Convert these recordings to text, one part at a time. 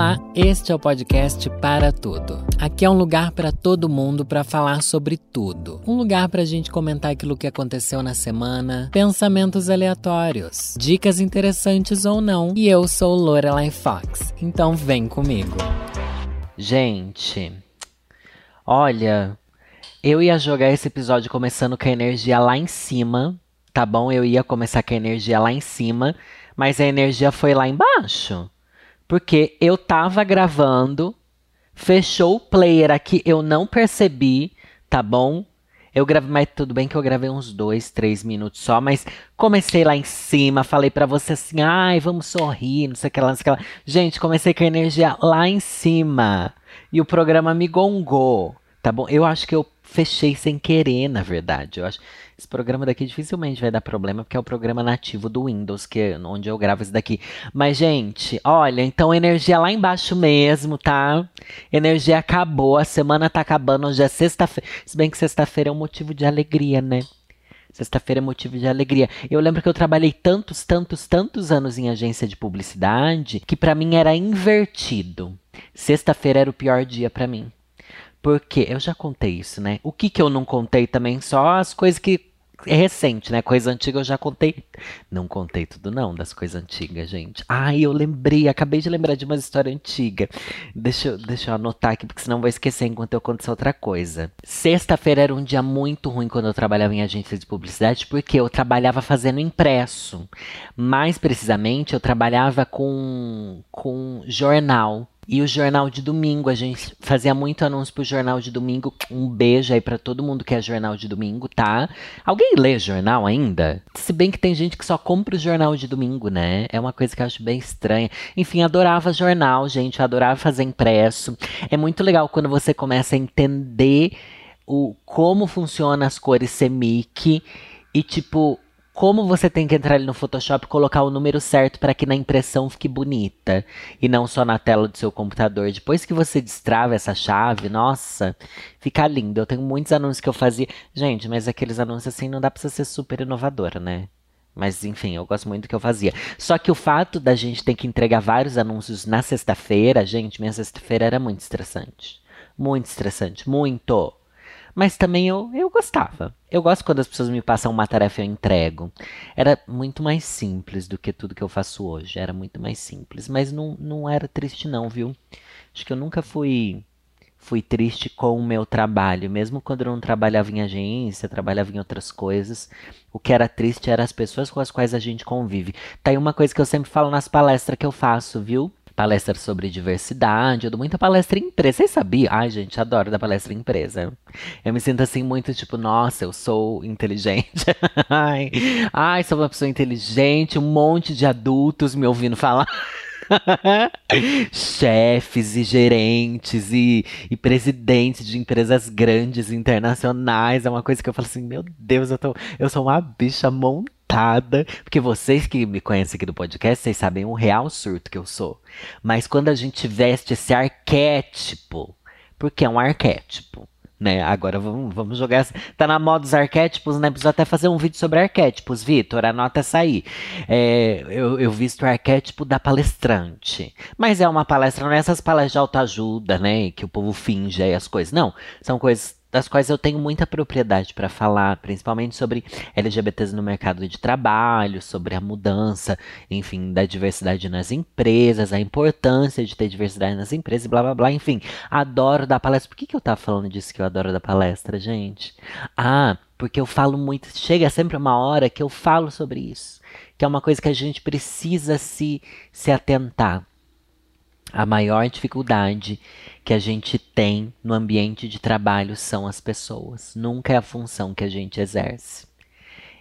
Olá, este é o podcast Para Tudo. Aqui é um lugar para todo mundo para falar sobre tudo. Um lugar para a gente comentar aquilo que aconteceu na semana, pensamentos aleatórios, dicas interessantes ou não. E eu sou Lorelai Fox, então vem comigo. Gente, olha, eu ia jogar esse episódio começando com a energia lá em cima, tá bom? Eu ia começar com a energia lá em cima, mas a energia foi lá embaixo. Porque eu tava gravando, fechou o player aqui, eu não percebi, tá bom? Eu gravei, mas tudo bem que eu gravei uns dois, três minutos só, mas comecei lá em cima, falei para você assim, ai, vamos sorrir, não sei o que lá, não sei o que lá. Gente, comecei com a energia lá em cima. E o programa me gongou, tá bom? Eu acho que eu fechei sem querer, na verdade. Eu acho esse programa daqui dificilmente vai dar problema, porque é o programa nativo do Windows, que é onde eu gravo esse daqui. Mas, gente, olha, então energia lá embaixo mesmo, tá? Energia acabou, a semana tá acabando, hoje é sexta-feira. Se bem que sexta-feira é um motivo de alegria, né? Sexta-feira é motivo de alegria. Eu lembro que eu trabalhei tantos, tantos, tantos anos em agência de publicidade que para mim era invertido. Sexta-feira era o pior dia para mim. Porque eu já contei isso, né? O que que eu não contei também? Só as coisas que é recente, né? Coisa antiga eu já contei. Não contei tudo, não, das coisas antigas, gente. Ai, eu lembrei, acabei de lembrar de uma história antiga. Deixa eu, deixa eu anotar aqui, porque senão vou esquecer enquanto eu essa outra coisa. Sexta-feira era um dia muito ruim quando eu trabalhava em agência de publicidade, porque eu trabalhava fazendo impresso. Mais precisamente, eu trabalhava com, com jornal. E o jornal de domingo, a gente fazia muito anúncio pro jornal de domingo. Um beijo aí para todo mundo que é jornal de domingo, tá? Alguém lê jornal ainda? Se bem que tem gente que só compra o jornal de domingo, né? É uma coisa que eu acho bem estranha. Enfim, adorava jornal, gente, adorava fazer impresso. É muito legal quando você começa a entender o como funciona as cores semic e tipo como você tem que entrar ali no Photoshop e colocar o número certo para que na impressão fique bonita e não só na tela do seu computador. Depois que você destrava essa chave, nossa, fica lindo. Eu tenho muitos anúncios que eu fazia. Gente, mas aqueles anúncios assim não dá para ser super inovadora, né? Mas enfim, eu gosto muito do que eu fazia. Só que o fato da gente ter que entregar vários anúncios na sexta-feira, gente, minha sexta-feira era muito estressante. Muito estressante, muito. Mas também eu, eu gostava. Eu gosto quando as pessoas me passam uma tarefa e eu entrego. Era muito mais simples do que tudo que eu faço hoje. Era muito mais simples. Mas não, não era triste, não, viu? Acho que eu nunca fui fui triste com o meu trabalho, mesmo quando eu não trabalhava em agência, trabalhava em outras coisas. O que era triste eram as pessoas com as quais a gente convive. Tá aí uma coisa que eu sempre falo nas palestras que eu faço, viu? Palestra sobre diversidade, eu dou muita palestra em empresa. Vocês sabiam? Ai, gente, adoro dar palestra em empresa. Eu me sinto assim muito tipo, nossa, eu sou inteligente. ai, ai, sou uma pessoa inteligente, um monte de adultos me ouvindo falar. Chefes e gerentes e, e presidentes de empresas grandes internacionais. É uma coisa que eu falo assim, meu Deus, eu, tô, eu sou uma bicha montada porque vocês que me conhecem aqui do podcast, vocês sabem o real surto que eu sou. Mas quando a gente veste esse arquétipo, porque é um arquétipo, né? Agora vamos, vamos jogar. Essa, tá na moda dos arquétipos, né? Preciso até fazer um vídeo sobre arquétipos, Vitor. Anota essa aí. É, eu, eu visto o arquétipo da palestrante. Mas é uma palestra, não é essas palestras de autoajuda, né? Que o povo finge aí as coisas. Não. São coisas das quais eu tenho muita propriedade para falar, principalmente sobre LGBTs no mercado de trabalho, sobre a mudança, enfim, da diversidade nas empresas, a importância de ter diversidade nas empresas, blá blá blá, enfim, adoro dar palestra. Por que, que eu tava falando disso que eu adoro dar palestra, gente? Ah, porque eu falo muito, chega sempre uma hora que eu falo sobre isso, que é uma coisa que a gente precisa se, se atentar. A maior dificuldade que a gente tem no ambiente de trabalho são as pessoas, nunca é a função que a gente exerce.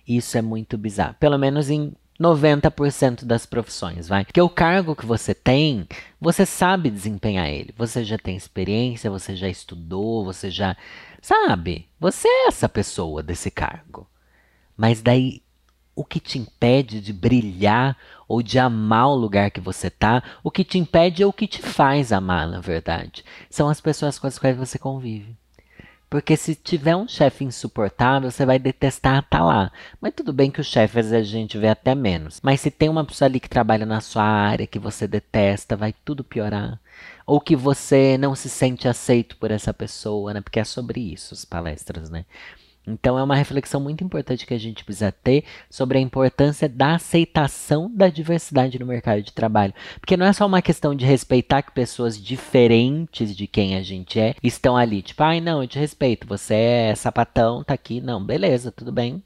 Isso é muito bizarro, pelo menos em 90% das profissões, vai. Porque o cargo que você tem, você sabe desempenhar ele. Você já tem experiência, você já estudou, você já sabe. Você é essa pessoa desse cargo. Mas daí o que te impede de brilhar ou de amar o lugar que você tá, o que te impede é o que te faz amar, na verdade. São as pessoas com as quais você convive. Porque se tiver um chefe insuportável, você vai detestar estar tá lá. Mas tudo bem que o chefe às vezes a gente vê até menos. Mas se tem uma pessoa ali que trabalha na sua área, que você detesta, vai tudo piorar. Ou que você não se sente aceito por essa pessoa, né? Porque é sobre isso as palestras, né? Então é uma reflexão muito importante que a gente precisa ter sobre a importância da aceitação da diversidade no mercado de trabalho. Porque não é só uma questão de respeitar que pessoas diferentes de quem a gente é estão ali. Tipo, ai, não, eu te respeito, você é sapatão, tá aqui. Não, beleza, tudo bem.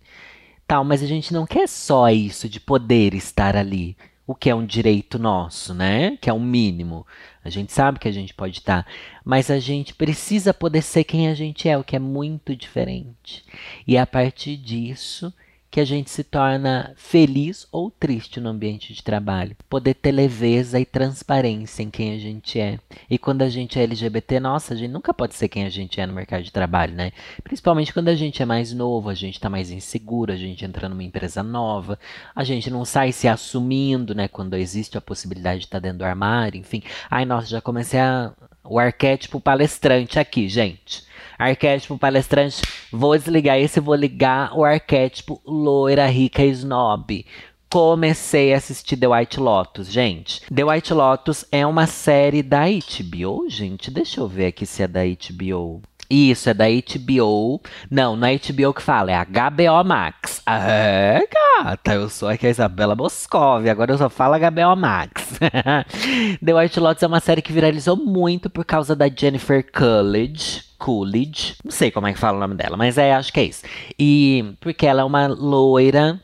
Tal, mas a gente não quer só isso de poder estar ali o que é um direito nosso, né? Que é um mínimo. A gente sabe que a gente pode estar, mas a gente precisa poder ser quem a gente é, o que é muito diferente. E a partir disso que a gente se torna feliz ou triste no ambiente de trabalho. Poder ter leveza e transparência em quem a gente é. E quando a gente é LGBT, nossa, a gente nunca pode ser quem a gente é no mercado de trabalho, né? Principalmente quando a gente é mais novo, a gente tá mais inseguro, a gente entra numa empresa nova, a gente não sai se assumindo, né? Quando existe a possibilidade de estar tá dentro do armário, enfim. Ai, nossa, já comecei a, o arquétipo palestrante aqui, gente. Arquétipo palestrante, vou desligar esse, vou ligar o arquétipo loira, rica e snob. Comecei a assistir The White Lotus, gente. The White Lotus é uma série da HBO, gente. Deixa eu ver aqui se é da HBO. Isso, é da HBO. Não, não é HBO que fala, é HBO Max. É, gata, eu sou aqui a Isabela Boscov, agora eu só falo HBO Max. The White Lotus é uma série que viralizou muito por causa da Jennifer Coolidge. Coolidge, não sei como é que fala o nome dela, mas é, acho que é isso. E porque ela é uma loira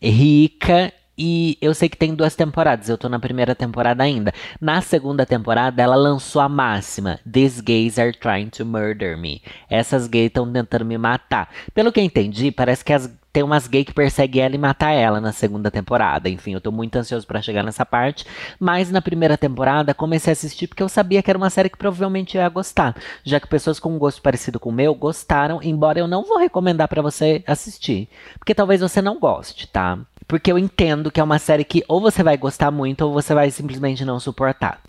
rica e eu sei que tem duas temporadas, eu tô na primeira temporada ainda. Na segunda temporada, ela lançou a máxima: These gays are trying to murder me. Essas gays estão tentando me matar. Pelo que eu entendi, parece que as tem umas gays que perseguem ela e matar ela na segunda temporada. Enfim, eu tô muito ansioso para chegar nessa parte. Mas na primeira temporada comecei a assistir porque eu sabia que era uma série que provavelmente eu ia gostar. Já que pessoas com um gosto parecido com o meu gostaram, embora eu não vou recomendar para você assistir. Porque talvez você não goste, tá? Porque eu entendo que é uma série que ou você vai gostar muito ou você vai simplesmente não suportar.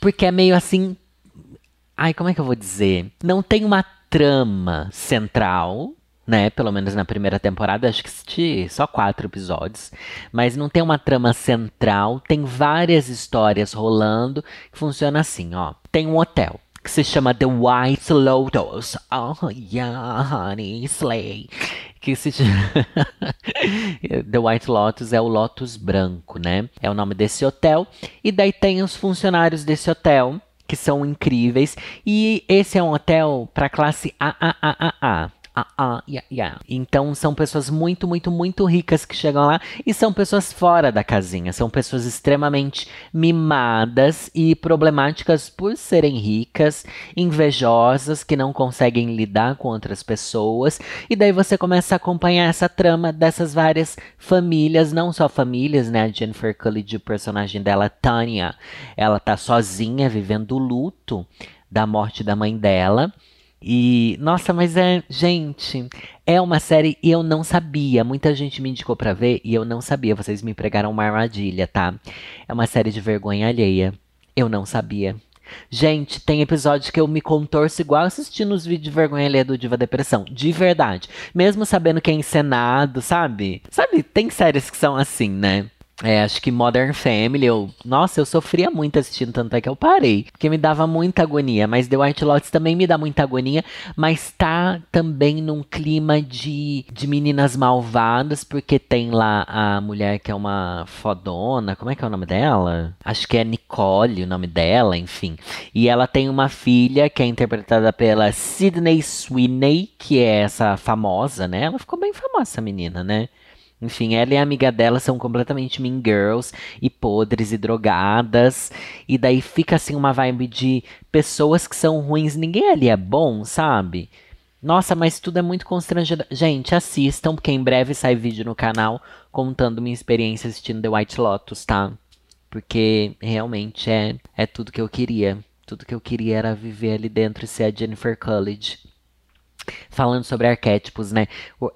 Porque é meio assim. Ai, como é que eu vou dizer? Não tem uma trama central né? Pelo menos na primeira temporada, acho que assisti só quatro episódios. Mas não tem uma trama central, tem várias histórias rolando que funciona assim, ó. Tem um hotel que se chama The White Lotus. Oh, yeah, honey, slay. Que se The White Lotus é o Lotus branco, né? É o nome desse hotel. E daí tem os funcionários desse hotel que são incríveis. E esse é um hotel para classe AAAA ah, ah, yeah, yeah. Então são pessoas muito, muito, muito ricas que chegam lá e são pessoas fora da casinha, são pessoas extremamente mimadas e problemáticas por serem ricas, invejosas, que não conseguem lidar com outras pessoas. E daí você começa a acompanhar essa trama dessas várias famílias, não só famílias, né? A Jennifer Coolidge, o personagem dela, Tanya, ela tá sozinha vivendo o luto da morte da mãe dela. E, nossa, mas é, gente, é uma série e eu não sabia. Muita gente me indicou para ver e eu não sabia. Vocês me pregaram uma armadilha, tá? É uma série de vergonha alheia. Eu não sabia. Gente, tem episódios que eu me contorço igual assistindo os vídeos de vergonha alheia do Diva Depressão. De verdade. Mesmo sabendo que é encenado, sabe? Sabe, tem séries que são assim, né? É, acho que Modern Family, eu, nossa, eu sofria muito assistindo, tanto é que eu parei, porque me dava muita agonia, mas The White Lotus também me dá muita agonia, mas tá também num clima de, de meninas malvadas, porque tem lá a mulher que é uma fodona, como é que é o nome dela? Acho que é Nicole o nome dela, enfim. E ela tem uma filha que é interpretada pela Sydney Sweeney, que é essa famosa, né? Ela ficou bem famosa, essa menina, né? Enfim, ela e a amiga dela são completamente mean girls e podres e drogadas. E daí fica assim uma vibe de pessoas que são ruins. Ninguém ali é bom, sabe? Nossa, mas tudo é muito constrangedor. Gente, assistam, porque em breve sai vídeo no canal contando minha experiência assistindo The White Lotus, tá? Porque realmente é, é tudo que eu queria. Tudo que eu queria era viver ali dentro e ser a Jennifer Coolidge falando sobre arquétipos, né?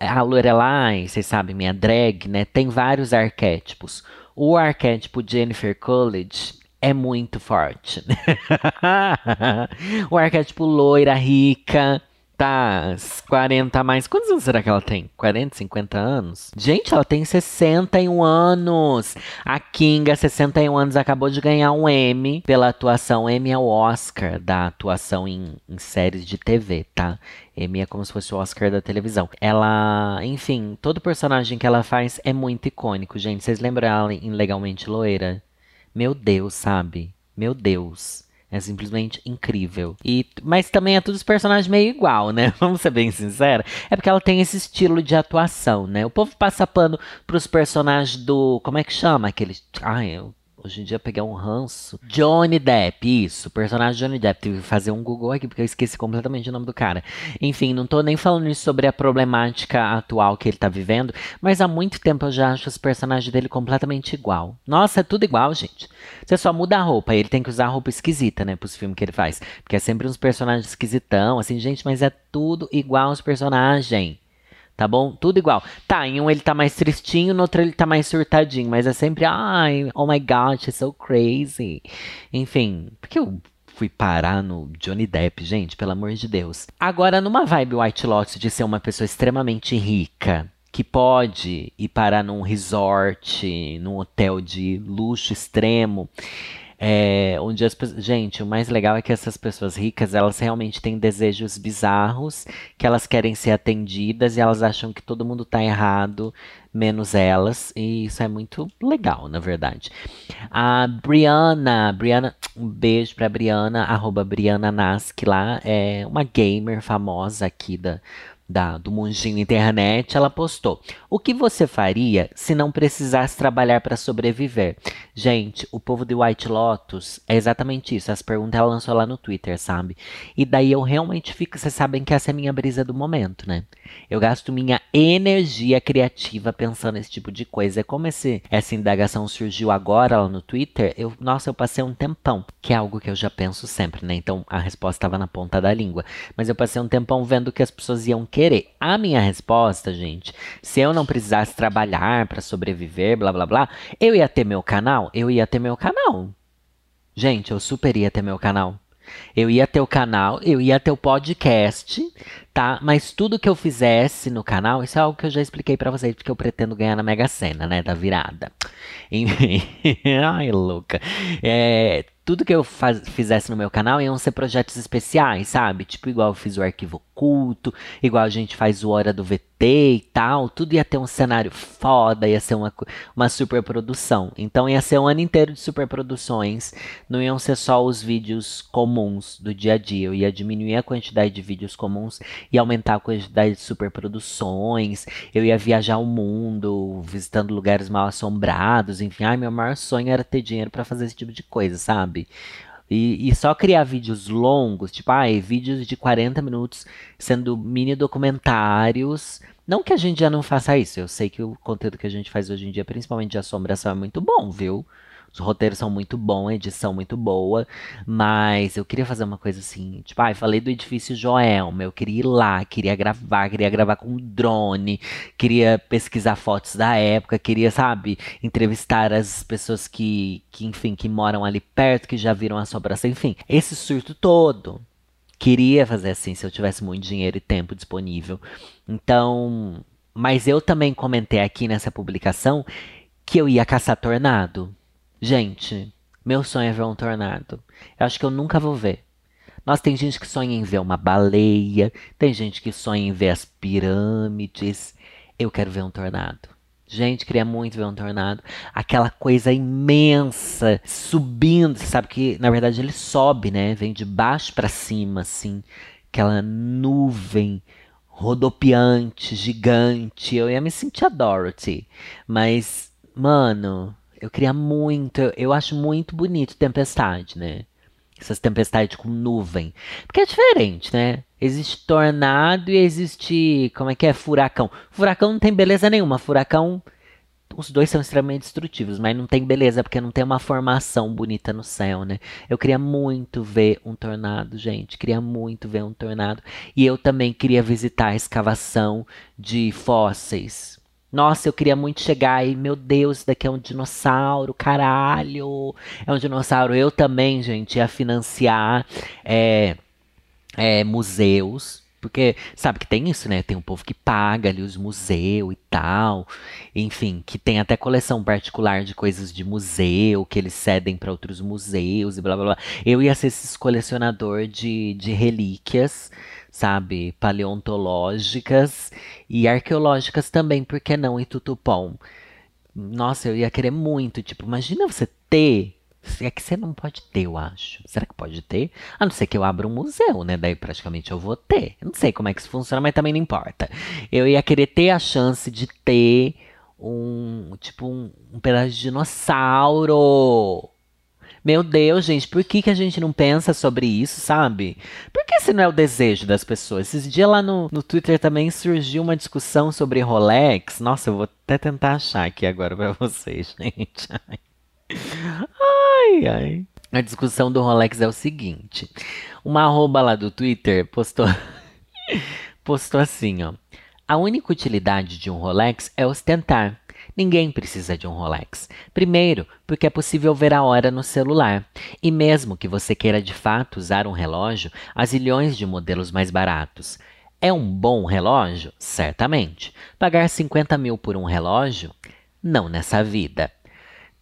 A Lorelai, vocês sabem, minha drag, né? Tem vários arquétipos. O arquétipo Jennifer Coolidge é muito forte. o arquétipo loira, rica, tá 40 a mais. Quantos anos será que ela tem? 40, 50 anos? Gente, ela tem 61 anos. A Kinga, 61 anos, acabou de ganhar um M pela atuação. M é o Oscar da atuação em, em séries de TV, tá? M é como se fosse o Oscar da televisão. Ela, enfim, todo personagem que ela faz é muito icônico, gente. Vocês lembram ela em Legalmente Loira? Meu Deus, sabe? Meu Deus. É simplesmente incrível. E, mas também é todos os personagens meio igual, né? Vamos ser bem sinceros. É porque ela tem esse estilo de atuação, né? O povo passa pano pros personagens do. Como é que chama? Aquele. Ai, eu Hoje em dia pegar um ranço. Johnny Depp, isso. Personagem Johnny Depp. Tive que fazer um Google aqui porque eu esqueci completamente o nome do cara. Enfim, não tô nem falando isso sobre a problemática atual que ele tá vivendo, mas há muito tempo eu já acho os personagens dele completamente igual. Nossa, é tudo igual, gente. Você só muda a roupa. Ele tem que usar roupa esquisita, né, pros filmes que ele faz. Porque é sempre uns personagens esquisitão, assim, gente, mas é tudo igual os personagens tá bom? Tudo igual. Tá, em um ele tá mais tristinho, no outro ele tá mais surtadinho, mas é sempre, ai, oh my god, she's so crazy. Enfim, porque eu fui parar no Johnny Depp, gente, pelo amor de Deus. Agora, numa vibe White Lotus de ser uma pessoa extremamente rica, que pode ir parar num resort, num hotel de luxo extremo, é, onde as gente, o mais legal é que essas pessoas ricas, elas realmente têm desejos bizarros, que elas querem ser atendidas e elas acham que todo mundo tá errado, menos elas, e isso é muito legal, na verdade. A Briana, Briana, um beijo pra Briana, arroba Briana Nask lá, é uma gamer famosa aqui da, da, do mundinho internet, ela postou: O que você faria se não precisasse trabalhar para sobreviver? Gente, o povo de White Lotus é exatamente isso. As perguntas ela lançou lá no Twitter, sabe? E daí eu realmente fico. Vocês sabem que essa é a minha brisa do momento, né? Eu gasto minha energia criativa pensando nesse tipo de coisa. Como esse, essa indagação surgiu agora lá no Twitter. Eu, nossa, eu passei um tempão, que é algo que eu já penso sempre, né? Então a resposta estava na ponta da língua. Mas eu passei um tempão vendo que as pessoas iam querer. A minha resposta, gente, se eu não precisasse trabalhar para sobreviver, blá blá blá, eu ia ter meu canal? Eu ia ter meu canal. Gente, eu super ia ter meu canal. Eu ia ter o canal, eu ia ter o podcast, tá? Mas tudo que eu fizesse no canal, isso é algo que eu já expliquei para vocês, porque eu pretendo ganhar na Mega Sena, né? Da virada. Enfim. Ai, louca. É, tudo que eu faz, fizesse no meu canal iam ser projetos especiais, sabe? Tipo, igual eu fiz o arquivo oculto, igual a gente faz o Hora do VT e tal. Tudo ia ter um cenário foda, ia ser uma, uma super produção. Então ia ser um ano inteiro de super produções. Não iam ser só os vídeos comuns do dia a dia. Eu ia diminuir a quantidade de vídeos comuns e aumentar a quantidade de super produções. Eu ia viajar o mundo, visitando lugares mal assombrados. Enfim, ai, meu maior sonho era ter dinheiro para fazer esse tipo de coisa, sabe? E, e, só criar vídeos longos, tipo, ai, vídeos de 40 minutos sendo mini documentários. Não que a gente já não faça isso, eu sei que o conteúdo que a gente faz hoje em dia, principalmente de assombração, é muito bom, viu? Os roteiros são muito bons, a edição muito boa, mas eu queria fazer uma coisa assim, tipo, ah, falei do edifício Joelma, eu queria ir lá, queria gravar, queria gravar com drone, queria pesquisar fotos da época, queria, sabe, entrevistar as pessoas que, que enfim, que moram ali perto, que já viram a sobração, enfim, esse surto todo. Queria fazer assim se eu tivesse muito dinheiro e tempo disponível. Então, mas eu também comentei aqui nessa publicação que eu ia caçar tornado. Gente, meu sonho é ver um tornado. Eu acho que eu nunca vou ver. Nossa, tem gente que sonha em ver uma baleia, tem gente que sonha em ver as pirâmides. Eu quero ver um tornado. Gente, queria muito ver um tornado. Aquela coisa imensa subindo. Você sabe que, na verdade, ele sobe, né? Vem de baixo para cima, assim. Aquela nuvem rodopiante, gigante. Eu ia me sentir a Dorothy. Mas, mano, eu queria muito, eu acho muito bonito tempestade, né? Essas tempestades com nuvem. Porque é diferente, né? Existe tornado e existe, como é que é? Furacão. Furacão não tem beleza nenhuma. Furacão, os dois são extremamente destrutivos, mas não tem beleza porque não tem uma formação bonita no céu, né? Eu queria muito ver um tornado, gente. Queria muito ver um tornado. E eu também queria visitar a escavação de fósseis nossa, eu queria muito chegar e, meu Deus, isso daqui é um dinossauro, caralho. É um dinossauro. Eu também, gente, ia financiar é, é, museus Porque sabe que tem isso, né? Tem um povo que paga ali os museus e tal. Enfim, que tem até coleção particular de coisas de museu que eles cedem para outros museus e blá blá blá. Eu ia ser esse colecionador de, de relíquias, sabe? Paleontológicas e arqueológicas também, por que não? em Tutupom. Nossa, eu ia querer muito. Tipo, imagina você ter é que você não pode ter, eu acho. Será que pode ter? A não ser que eu abra um museu, né? Daí praticamente eu vou ter. Eu não sei como é que isso funciona, mas também não importa. Eu ia querer ter a chance de ter um, tipo, um, um pedaço de dinossauro. Meu Deus, gente, por que, que a gente não pensa sobre isso, sabe? Por que esse não é o desejo das pessoas? Esses dias lá no, no Twitter também surgiu uma discussão sobre Rolex. Nossa, eu vou até tentar achar aqui agora pra vocês, gente. Ai, ai. A discussão do Rolex é o seguinte: uma arroba lá do Twitter postou, postou assim, ó. A única utilidade de um Rolex é ostentar. Ninguém precisa de um Rolex. Primeiro, porque é possível ver a hora no celular. E mesmo que você queira de fato usar um relógio, há zilhões de modelos mais baratos. É um bom relógio? Certamente. Pagar 50 mil por um relógio? Não nessa vida.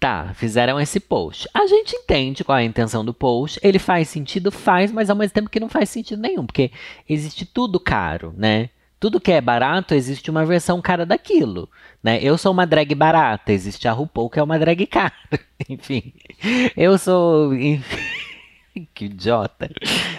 Tá, fizeram esse post. A gente entende qual é a intenção do post. Ele faz sentido, faz, mas ao mesmo tempo que não faz sentido nenhum, porque existe tudo caro, né? Tudo que é barato, existe uma versão cara daquilo, né? Eu sou uma drag barata, existe a RuPaul que é uma drag cara. Enfim, eu sou... Que idiota.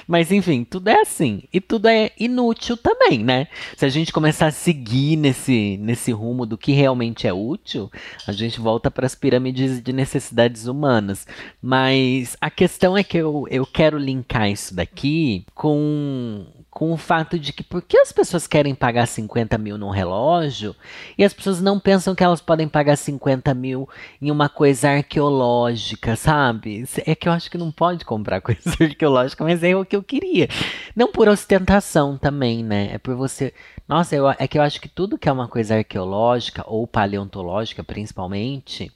Mas enfim, tudo é assim. E tudo é inútil também, né? Se a gente começar a seguir nesse, nesse rumo do que realmente é útil, a gente volta para as pirâmides de necessidades humanas. Mas a questão é que eu, eu quero linkar isso daqui com com o fato de que por que as pessoas querem pagar 50 mil num relógio e as pessoas não pensam que elas podem pagar 50 mil em uma coisa arqueológica, sabe? É que eu acho que não pode comprar coisa arqueológica, mas é o que eu queria. Não por ostentação também, né? É por você. Nossa, eu, é que eu acho que tudo que é uma coisa arqueológica ou paleontológica, principalmente,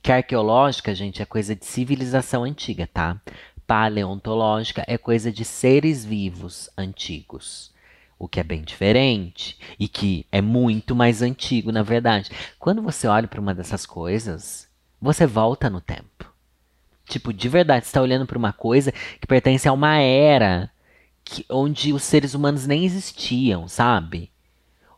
que arqueológica, gente, é coisa de civilização antiga, tá? Paleontológica é coisa de seres vivos antigos. O que é bem diferente e que é muito mais antigo, na verdade. Quando você olha para uma dessas coisas, você volta no tempo. Tipo, de verdade, você está olhando para uma coisa que pertence a uma era que, onde os seres humanos nem existiam, sabe?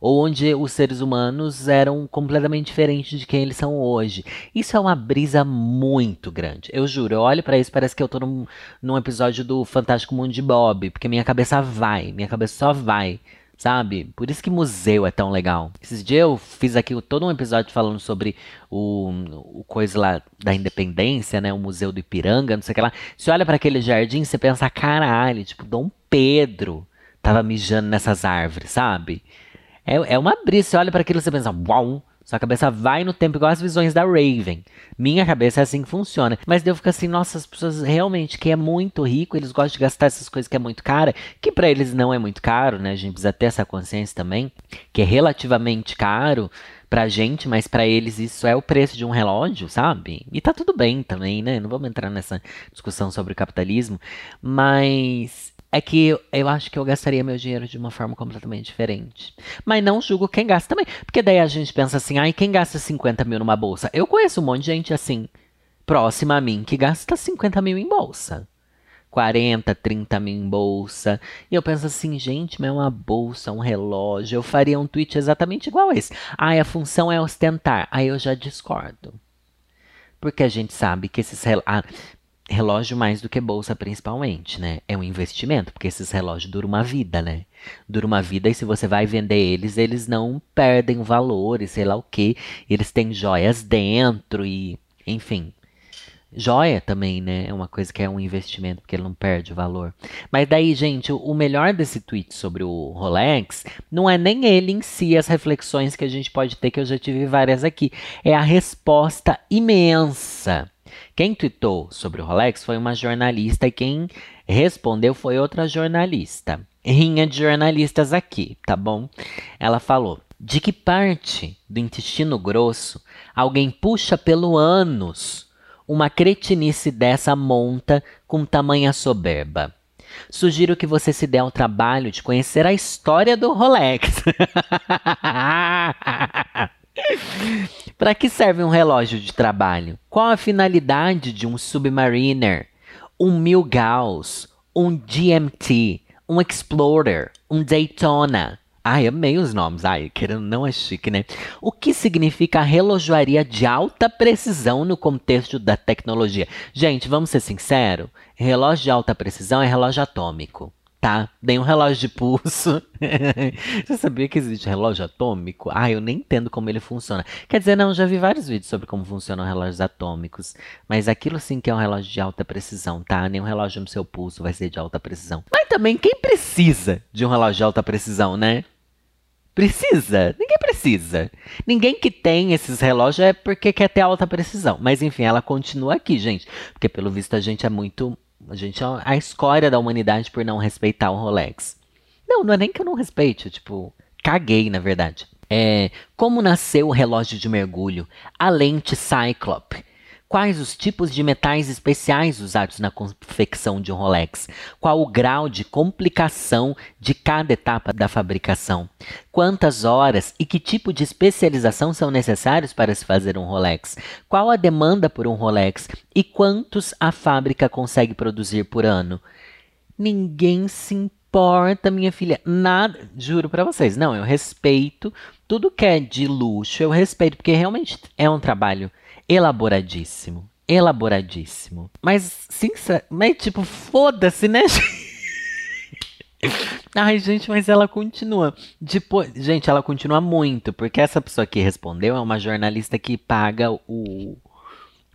Ou onde os seres humanos eram completamente diferentes de quem eles são hoje. Isso é uma brisa muito grande. Eu juro, eu olho para isso parece que eu tô num, num episódio do Fantástico Mundo de Bob, porque minha cabeça vai, minha cabeça só vai sabe? Por isso que museu é tão legal. Esses dias eu fiz aqui todo um episódio falando sobre o, o coisa lá da independência, né? O Museu do Ipiranga, não sei o que lá. Você olha para aquele jardim, você pensa, caralho, tipo, Dom Pedro tava mijando nessas árvores, sabe? É, é uma brisa. Você olha para aquilo e você pensa, uau, sua cabeça vai no tempo, igual as visões da Raven. Minha cabeça é assim que funciona. Mas eu fico assim, nossa, as pessoas realmente que é muito rico, eles gostam de gastar essas coisas que é muito cara, que para eles não é muito caro, né? A gente precisa ter essa consciência também, que é relativamente caro pra gente, mas para eles isso é o preço de um relógio, sabe? E tá tudo bem também, né? Não vamos entrar nessa discussão sobre o capitalismo, mas é que eu, acho que eu gastaria meu dinheiro de uma forma completamente diferente. Mas não julgo quem gasta também. Porque daí a gente pensa assim, ai, quem gasta 50 mil numa bolsa? Eu conheço um monte de gente assim, próxima a mim, que gasta 50 mil em bolsa. 40, 30 mil em bolsa. E eu penso assim, gente, mas é uma bolsa, um relógio. Eu faria um tweet exatamente igual esse. Ai, a função é ostentar. Aí eu já discordo. Porque a gente sabe que esses ah, relógio mais do que bolsa, principalmente, né? É um investimento, porque esses relógios duram uma vida, né? Dura uma vida e se você vai vender eles, eles não perdem valor e sei lá o que. Eles têm joias dentro e, enfim. Joia também, né? É uma coisa que é um investimento, porque ele não perde valor. Mas daí, gente, o melhor desse tweet sobre o Rolex não é nem ele em si, as reflexões que a gente pode ter, que eu já tive várias aqui. É a resposta imensa quem tweetou sobre o Rolex foi uma jornalista e quem respondeu foi outra jornalista. Rinha de jornalistas aqui, tá bom? Ela falou: De que parte do intestino grosso alguém puxa pelo ânus uma cretinice dessa monta com tamanha soberba? Sugiro que você se dê ao trabalho de conhecer a história do Rolex. Para que serve um relógio de trabalho? Qual a finalidade de um Submariner, um Milgauss, um GMT, um Explorer, um Daytona? Ai, amei os nomes. Ai, querendo não é chique, né? O que significa relojoaria de alta precisão no contexto da tecnologia? Gente, vamos ser sinceros? Relógio de alta precisão é relógio atômico tá? Nem um relógio de pulso. Você sabia que existe relógio atômico? Ah, eu nem entendo como ele funciona. Quer dizer, não, já vi vários vídeos sobre como funcionam relógios atômicos. Mas aquilo sim que é um relógio de alta precisão, tá? Nem um relógio no seu pulso vai ser de alta precisão. Mas também, quem precisa de um relógio de alta precisão, né? Precisa? Ninguém precisa. Ninguém que tem esses relógios é porque quer ter alta precisão. Mas enfim, ela continua aqui, gente. Porque pelo visto a gente é muito a gente é a escória da humanidade por não respeitar o Rolex. Não, não é nem que eu não respeite, tipo, caguei, na verdade. É, como nasceu o relógio de mergulho? A lente Cyclope. Quais os tipos de metais especiais usados na confecção de um Rolex? Qual o grau de complicação de cada etapa da fabricação? Quantas horas e que tipo de especialização são necessários para se fazer um Rolex? Qual a demanda por um Rolex e quantos a fábrica consegue produzir por ano? Ninguém se importa, minha filha. Nada, juro para vocês. Não, eu respeito tudo que é de luxo, eu respeito porque realmente é um trabalho elaboradíssimo. Elaboradíssimo. Mas, sinceramente, tipo, foda-se, né? Ai, gente, mas ela continua. Depois, gente, ela continua muito, porque essa pessoa que respondeu é uma jornalista que paga o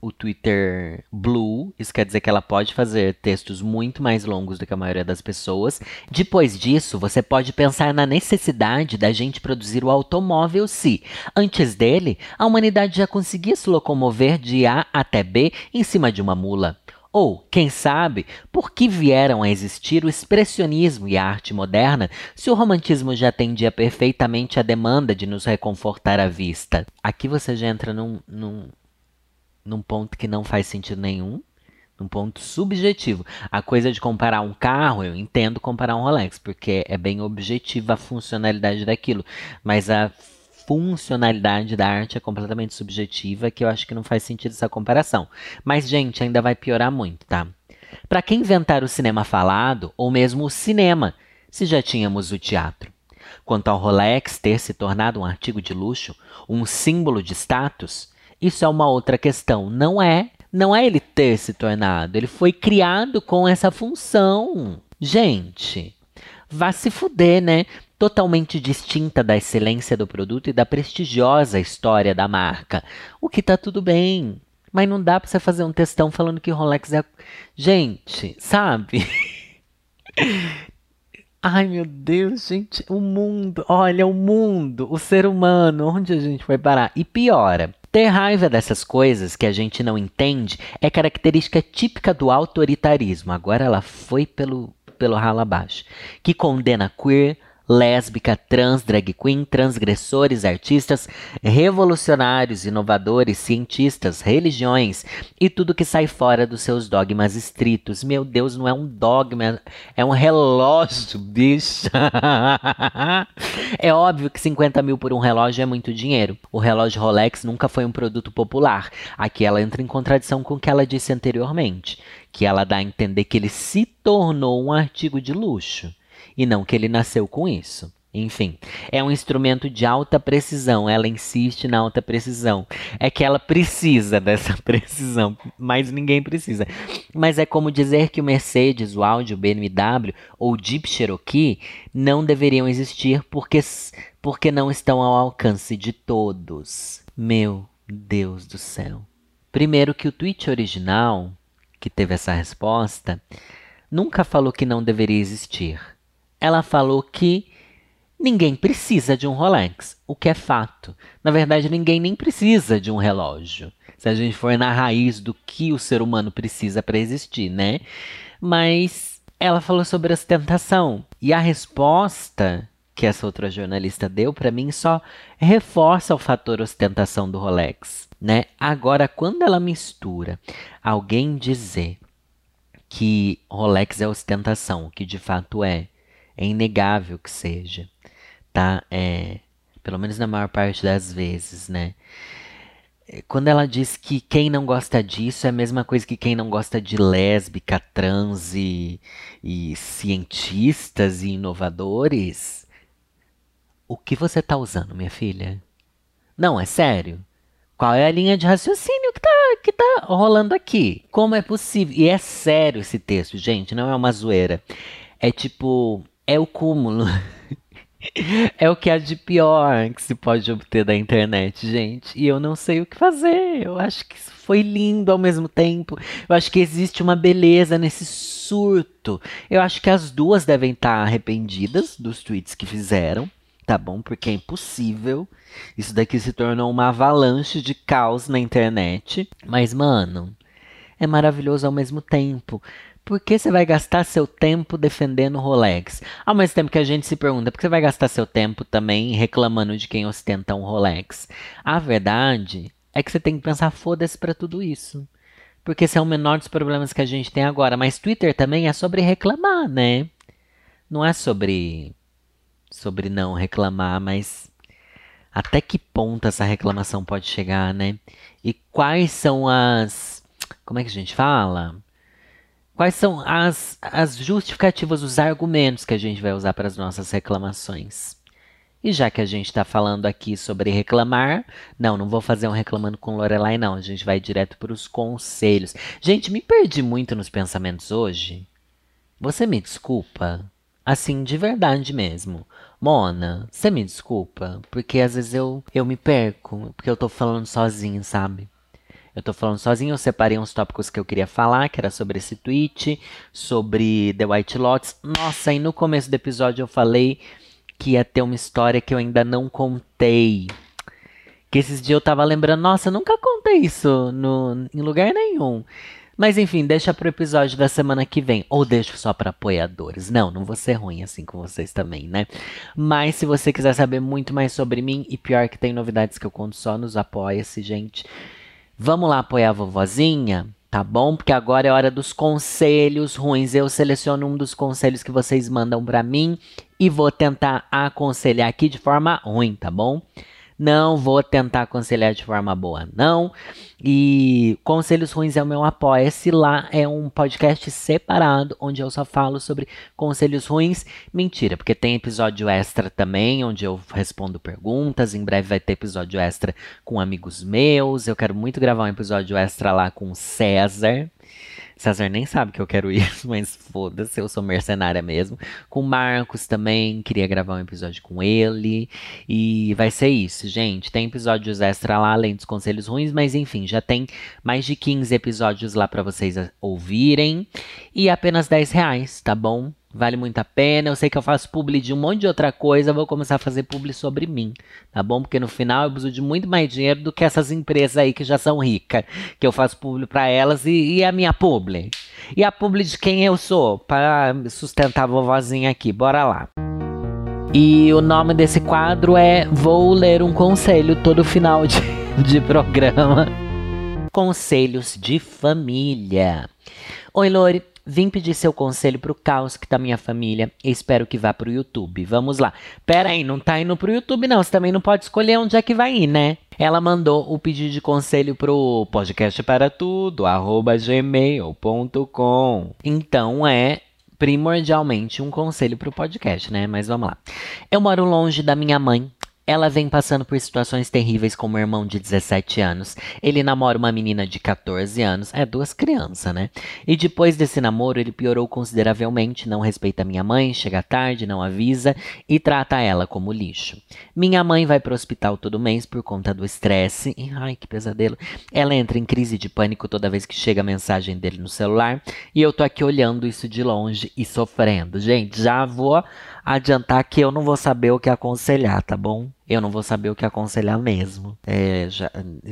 o Twitter Blue. Isso quer dizer que ela pode fazer textos muito mais longos do que a maioria das pessoas. Depois disso, você pode pensar na necessidade da gente produzir o automóvel se, antes dele, a humanidade já conseguia se locomover de A até B em cima de uma mula. Ou, quem sabe, por que vieram a existir o expressionismo e a arte moderna se o romantismo já atendia perfeitamente à demanda de nos reconfortar à vista? Aqui você já entra num, num, num ponto que não faz sentido nenhum, num ponto subjetivo. A coisa de comparar um carro, eu entendo comparar um Rolex, porque é bem objetiva a funcionalidade daquilo, mas a funcionalidade da arte é completamente subjetiva, que eu acho que não faz sentido essa comparação. Mas, gente, ainda vai piorar muito, tá? Para quem inventar o cinema falado, ou mesmo o cinema, se já tínhamos o teatro? Quanto ao Rolex ter se tornado um artigo de luxo, um símbolo de status, isso é uma outra questão. Não é, não é ele ter se tornado, ele foi criado com essa função. Gente, vá se fuder, né? Totalmente distinta da excelência do produto e da prestigiosa história da marca. O que tá tudo bem. Mas não dá pra você fazer um textão falando que Rolex é. Gente, sabe? Ai, meu Deus, gente, o mundo, olha o mundo, o ser humano, onde a gente vai parar? E piora, ter raiva dessas coisas que a gente não entende é característica típica do autoritarismo. Agora ela foi pelo, pelo ralo abaixo. Que condena queer, lésbica, trans, drag queen, transgressores, artistas, revolucionários, inovadores, cientistas, religiões e tudo que sai fora dos seus dogmas estritos. Meu Deus, não é um dogma, é um relógio, bicha. é óbvio que 50 mil por um relógio é muito dinheiro. O relógio Rolex nunca foi um produto popular. Aqui ela entra em contradição com o que ela disse anteriormente, que ela dá a entender que ele se tornou um artigo de luxo e não que ele nasceu com isso. Enfim, é um instrumento de alta precisão. Ela insiste na alta precisão. É que ela precisa dessa precisão, mas ninguém precisa. Mas é como dizer que o Mercedes, o Audi, o BMW ou o Jeep Cherokee não deveriam existir porque, porque não estão ao alcance de todos. Meu Deus do céu. Primeiro que o tweet original, que teve essa resposta, nunca falou que não deveria existir ela falou que ninguém precisa de um Rolex, o que é fato. Na verdade, ninguém nem precisa de um relógio. Se a gente for na raiz do que o ser humano precisa para existir, né? Mas ela falou sobre ostentação. E a resposta que essa outra jornalista deu para mim só reforça o fator ostentação do Rolex, né? Agora, quando ela mistura alguém dizer que Rolex é ostentação, que de fato é. É inegável que seja, tá? É, pelo menos na maior parte das vezes, né? É, quando ela diz que quem não gosta disso é a mesma coisa que quem não gosta de lésbica, trans e, e cientistas e inovadores, o que você tá usando, minha filha? Não, é sério. Qual é a linha de raciocínio que tá, que tá rolando aqui? Como é possível? E é sério esse texto, gente, não é uma zoeira. É tipo, é o cúmulo. é o que há de pior que se pode obter da internet, gente. E eu não sei o que fazer. Eu acho que isso foi lindo ao mesmo tempo. Eu acho que existe uma beleza nesse surto. Eu acho que as duas devem estar arrependidas dos tweets que fizeram tá bom? Porque é impossível. Isso daqui se tornou uma avalanche de caos na internet. Mas, mano, é maravilhoso ao mesmo tempo. Por que você vai gastar seu tempo defendendo o Rolex? Ao mesmo tempo que a gente se pergunta, por que você vai gastar seu tempo também reclamando de quem ostenta um Rolex? A verdade é que você tem que pensar, foda-se pra tudo isso. Porque esse é o menor dos problemas que a gente tem agora. Mas Twitter também é sobre reclamar, né? Não é sobre sobre não reclamar, mas até que ponto essa reclamação pode chegar, né? E quais são as. Como é que a gente fala? Quais são as, as justificativas, os argumentos que a gente vai usar para as nossas reclamações? E já que a gente está falando aqui sobre reclamar, não, não vou fazer um reclamando com Lorelai, não. A gente vai direto para os conselhos. Gente, me perdi muito nos pensamentos hoje. Você me desculpa? Assim, de verdade mesmo. Mona, você me desculpa, porque às vezes eu, eu me perco, porque eu tô falando sozinho, sabe? Eu tô falando sozinho, eu separei uns tópicos que eu queria falar, que era sobre esse tweet, sobre The White Lotus. Nossa, e no começo do episódio eu falei que ia ter uma história que eu ainda não contei. Que esses dias eu tava lembrando, nossa, eu nunca contei isso no, em lugar nenhum. Mas enfim, deixa pro episódio da semana que vem. Ou deixo só para apoiadores. Não, não vou ser ruim assim com vocês também, né? Mas se você quiser saber muito mais sobre mim, e pior que tem novidades que eu conto só nos Apoia-se, gente. Vamos lá apoiar a vovozinha? Tá bom? Porque agora é hora dos conselhos ruins. Eu seleciono um dos conselhos que vocês mandam para mim e vou tentar aconselhar aqui de forma ruim, tá bom? Não vou tentar aconselhar de forma boa, não. E Conselhos Ruins é o meu apoia-se. Lá é um podcast separado, onde eu só falo sobre conselhos ruins. Mentira, porque tem episódio extra também, onde eu respondo perguntas. Em breve vai ter episódio extra com amigos meus. Eu quero muito gravar um episódio extra lá com César. César nem sabe que eu quero isso, mas foda-se, eu sou mercenária mesmo. Com o Marcos também, queria gravar um episódio com ele. E vai ser isso, gente. Tem episódios extra lá, além dos conselhos ruins, mas enfim, já tem mais de 15 episódios lá para vocês ouvirem. E apenas 10 reais, tá bom? Vale muito a pena. Eu sei que eu faço publi de um monte de outra coisa. Vou começar a fazer publi sobre mim, tá bom? Porque no final eu preciso de muito mais dinheiro do que essas empresas aí que já são ricas. Que eu faço publi para elas e, e, a minha publi. E a publi de quem eu sou, para sustentar a vovozinha aqui. Bora lá. E o nome desse quadro é Vou Ler um Conselho todo final de, de programa. Conselhos de Família. Oi, Lori. Vim pedir seu conselho pro caos que tá minha família espero que vá pro YouTube. Vamos lá. Pera aí, não tá indo pro YouTube não. Você também não pode escolher onde é que vai ir, né? Ela mandou o pedido de conselho pro podcast para tudo, arroba gmail.com. Então é primordialmente um conselho pro podcast, né? Mas vamos lá. Eu moro longe da minha mãe, ela vem passando por situações terríveis com o irmão de 17 anos. Ele namora uma menina de 14 anos. É, duas crianças, né? E depois desse namoro, ele piorou consideravelmente. Não respeita minha mãe, chega tarde, não avisa e trata ela como lixo. Minha mãe vai pro hospital todo mês por conta do estresse. Ai, que pesadelo. Ela entra em crise de pânico toda vez que chega a mensagem dele no celular. E eu tô aqui olhando isso de longe e sofrendo. Gente, já vou adiantar que eu não vou saber o que aconselhar, tá bom? Eu não vou saber o que aconselhar mesmo. É, já,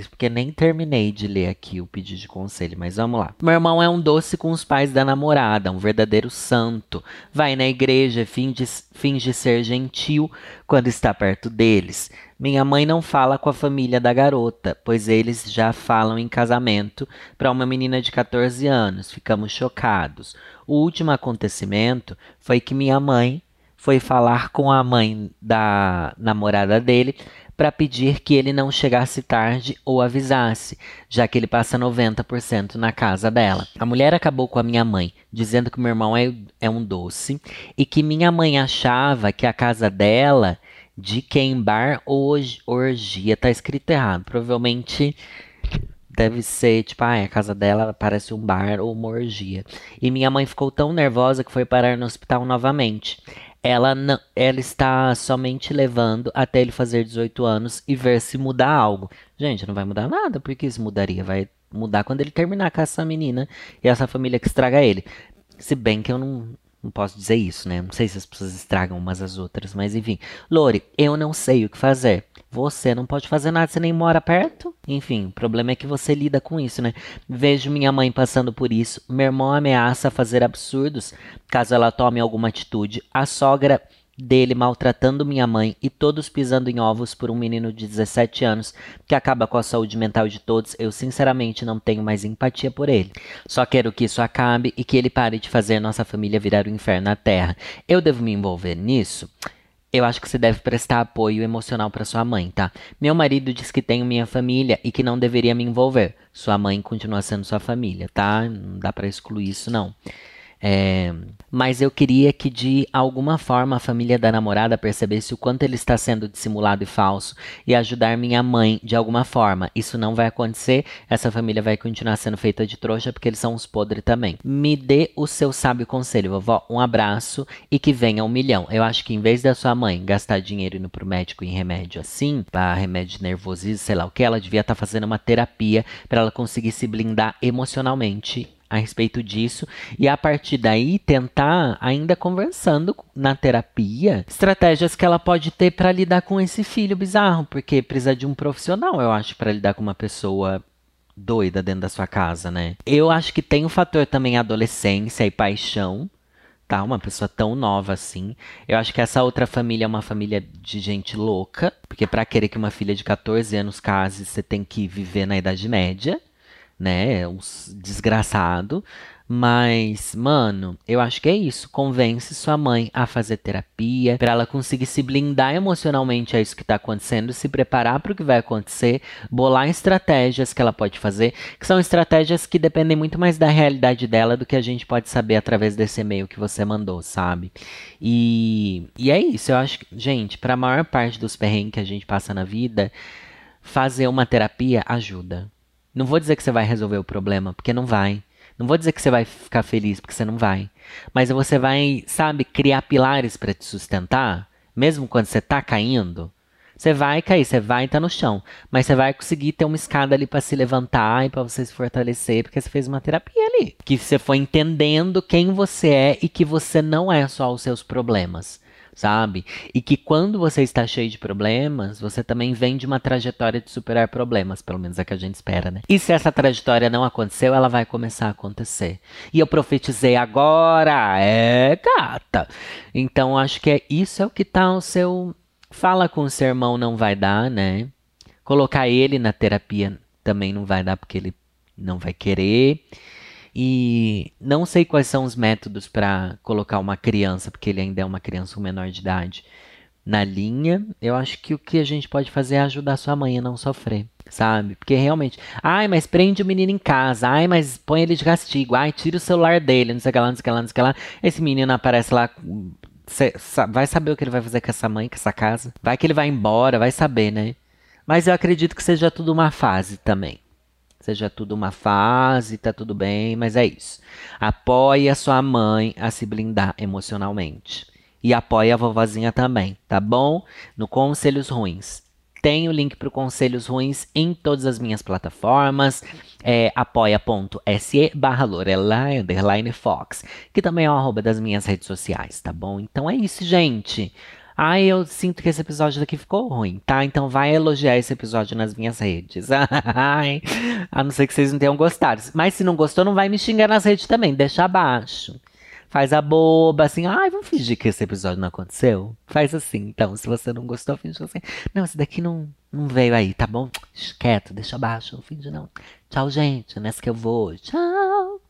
porque nem terminei de ler aqui o pedido de conselho, mas vamos lá. Meu irmão é um doce com os pais da namorada, um verdadeiro santo. Vai na igreja, finge, finge ser gentil quando está perto deles. Minha mãe não fala com a família da garota, pois eles já falam em casamento para uma menina de 14 anos. Ficamos chocados. O último acontecimento foi que minha mãe foi falar com a mãe da namorada dele para pedir que ele não chegasse tarde ou avisasse, já que ele passa 90% na casa dela. A mulher acabou com a minha mãe, dizendo que meu irmão é, é um doce e que minha mãe achava que a casa dela de quem bar ou orgia tá escrito errado. Provavelmente deve ser tipo, ah, a casa dela parece um bar ou uma orgia. E minha mãe ficou tão nervosa que foi parar no hospital novamente ela, não, ela está somente levando até ele fazer 18 anos e ver se mudar algo. Gente, não vai mudar nada, porque isso mudaria. Vai mudar quando ele terminar com essa menina e essa família que estraga ele. Se bem que eu não, não posso dizer isso, né? Não sei se as pessoas estragam umas às outras, mas enfim. Lore, eu não sei o que fazer. Você não pode fazer nada, você nem mora perto. Enfim, o problema é que você lida com isso, né? Vejo minha mãe passando por isso. Meu irmão ameaça fazer absurdos caso ela tome alguma atitude. A sogra dele maltratando minha mãe e todos pisando em ovos por um menino de 17 anos que acaba com a saúde mental de todos, eu sinceramente não tenho mais empatia por ele. Só quero que isso acabe e que ele pare de fazer nossa família virar o um inferno na terra. Eu devo me envolver nisso? eu acho que você deve prestar apoio emocional para sua mãe, tá? Meu marido diz que tenho minha família e que não deveria me envolver. Sua mãe continua sendo sua família, tá? Não dá para excluir isso não. É, mas eu queria que de alguma forma a família da namorada percebesse o quanto ele está sendo dissimulado e falso e ajudar minha mãe de alguma forma. Isso não vai acontecer, essa família vai continuar sendo feita de trouxa porque eles são uns podres também. Me dê o seu sábio conselho, vovó. Um abraço e que venha um milhão. Eu acho que em vez da sua mãe gastar dinheiro indo pro médico em remédio assim, para remédio de nervosismo, sei lá o que, ela devia estar tá fazendo uma terapia para ela conseguir se blindar emocionalmente a respeito disso e a partir daí tentar ainda conversando na terapia estratégias que ela pode ter para lidar com esse filho bizarro, porque precisa de um profissional, eu acho, para lidar com uma pessoa doida dentro da sua casa, né? Eu acho que tem o um fator também adolescência e paixão, tá? Uma pessoa tão nova assim. Eu acho que essa outra família é uma família de gente louca, porque para querer que uma filha de 14 anos case, você tem que viver na Idade Média né? Um desgraçado. Mas, mano, eu acho que é isso. Convence sua mãe a fazer terapia, para ela conseguir se blindar emocionalmente a isso que tá acontecendo, se preparar para o que vai acontecer, bolar estratégias que ela pode fazer, que são estratégias que dependem muito mais da realidade dela do que a gente pode saber através desse e-mail que você mandou, sabe? E, e é isso. Eu acho que, gente, para a maior parte dos perrengues que a gente passa na vida, fazer uma terapia ajuda. Não vou dizer que você vai resolver o problema, porque não vai. Não vou dizer que você vai ficar feliz, porque você não vai. Mas você vai, sabe, criar pilares para te sustentar, mesmo quando você tá caindo. Você vai cair, você vai estar tá no chão, mas você vai conseguir ter uma escada ali para se levantar e para você se fortalecer, porque você fez uma terapia ali, que você foi entendendo quem você é e que você não é só os seus problemas sabe? E que quando você está cheio de problemas, você também vem de uma trajetória de superar problemas, pelo menos é que a gente espera, né? E se essa trajetória não aconteceu, ela vai começar a acontecer. E eu profetizei agora, é gata. Então acho que é isso é o que tá o seu fala com o seu irmão não vai dar, né? Colocar ele na terapia também não vai dar porque ele não vai querer. E não sei quais são os métodos para colocar uma criança, porque ele ainda é uma criança com menor de idade, na linha. Eu acho que o que a gente pode fazer é ajudar sua mãe a não sofrer, sabe? Porque realmente, ai, mas prende o menino em casa, ai, mas põe ele de castigo, ai, tira o celular dele, não sei o que lá, não sei o que lá, não sei o que lá. Esse menino aparece lá. Cê, vai saber o que ele vai fazer com essa mãe, com essa casa. Vai que ele vai embora, vai saber, né? Mas eu acredito que seja tudo uma fase também seja tudo uma fase, tá tudo bem, mas é isso. Apoie a sua mãe a se blindar emocionalmente. E apoie a vovozinha também, tá bom? No Conselhos Ruins. Tem o link para Conselhos Ruins em todas as minhas plataformas. É apoia.se barra Lorelai underline Fox, que também é o arroba das minhas redes sociais, tá bom? Então é isso, gente. Ai, eu sinto que esse episódio daqui ficou ruim, tá? Então vai elogiar esse episódio nas minhas redes. A não ser que vocês não tenham gostado. Mas se não gostou, não vai me xingar nas redes também. Deixa abaixo. Faz a boba, assim, ai, vamos fingir que esse episódio não aconteceu? Faz assim, então, se você não gostou, finge assim. Não, esse daqui não, não veio aí, tá bom? Quieto, deixa abaixo, não finge não. Tchau, gente, nessa que eu vou. Tchau.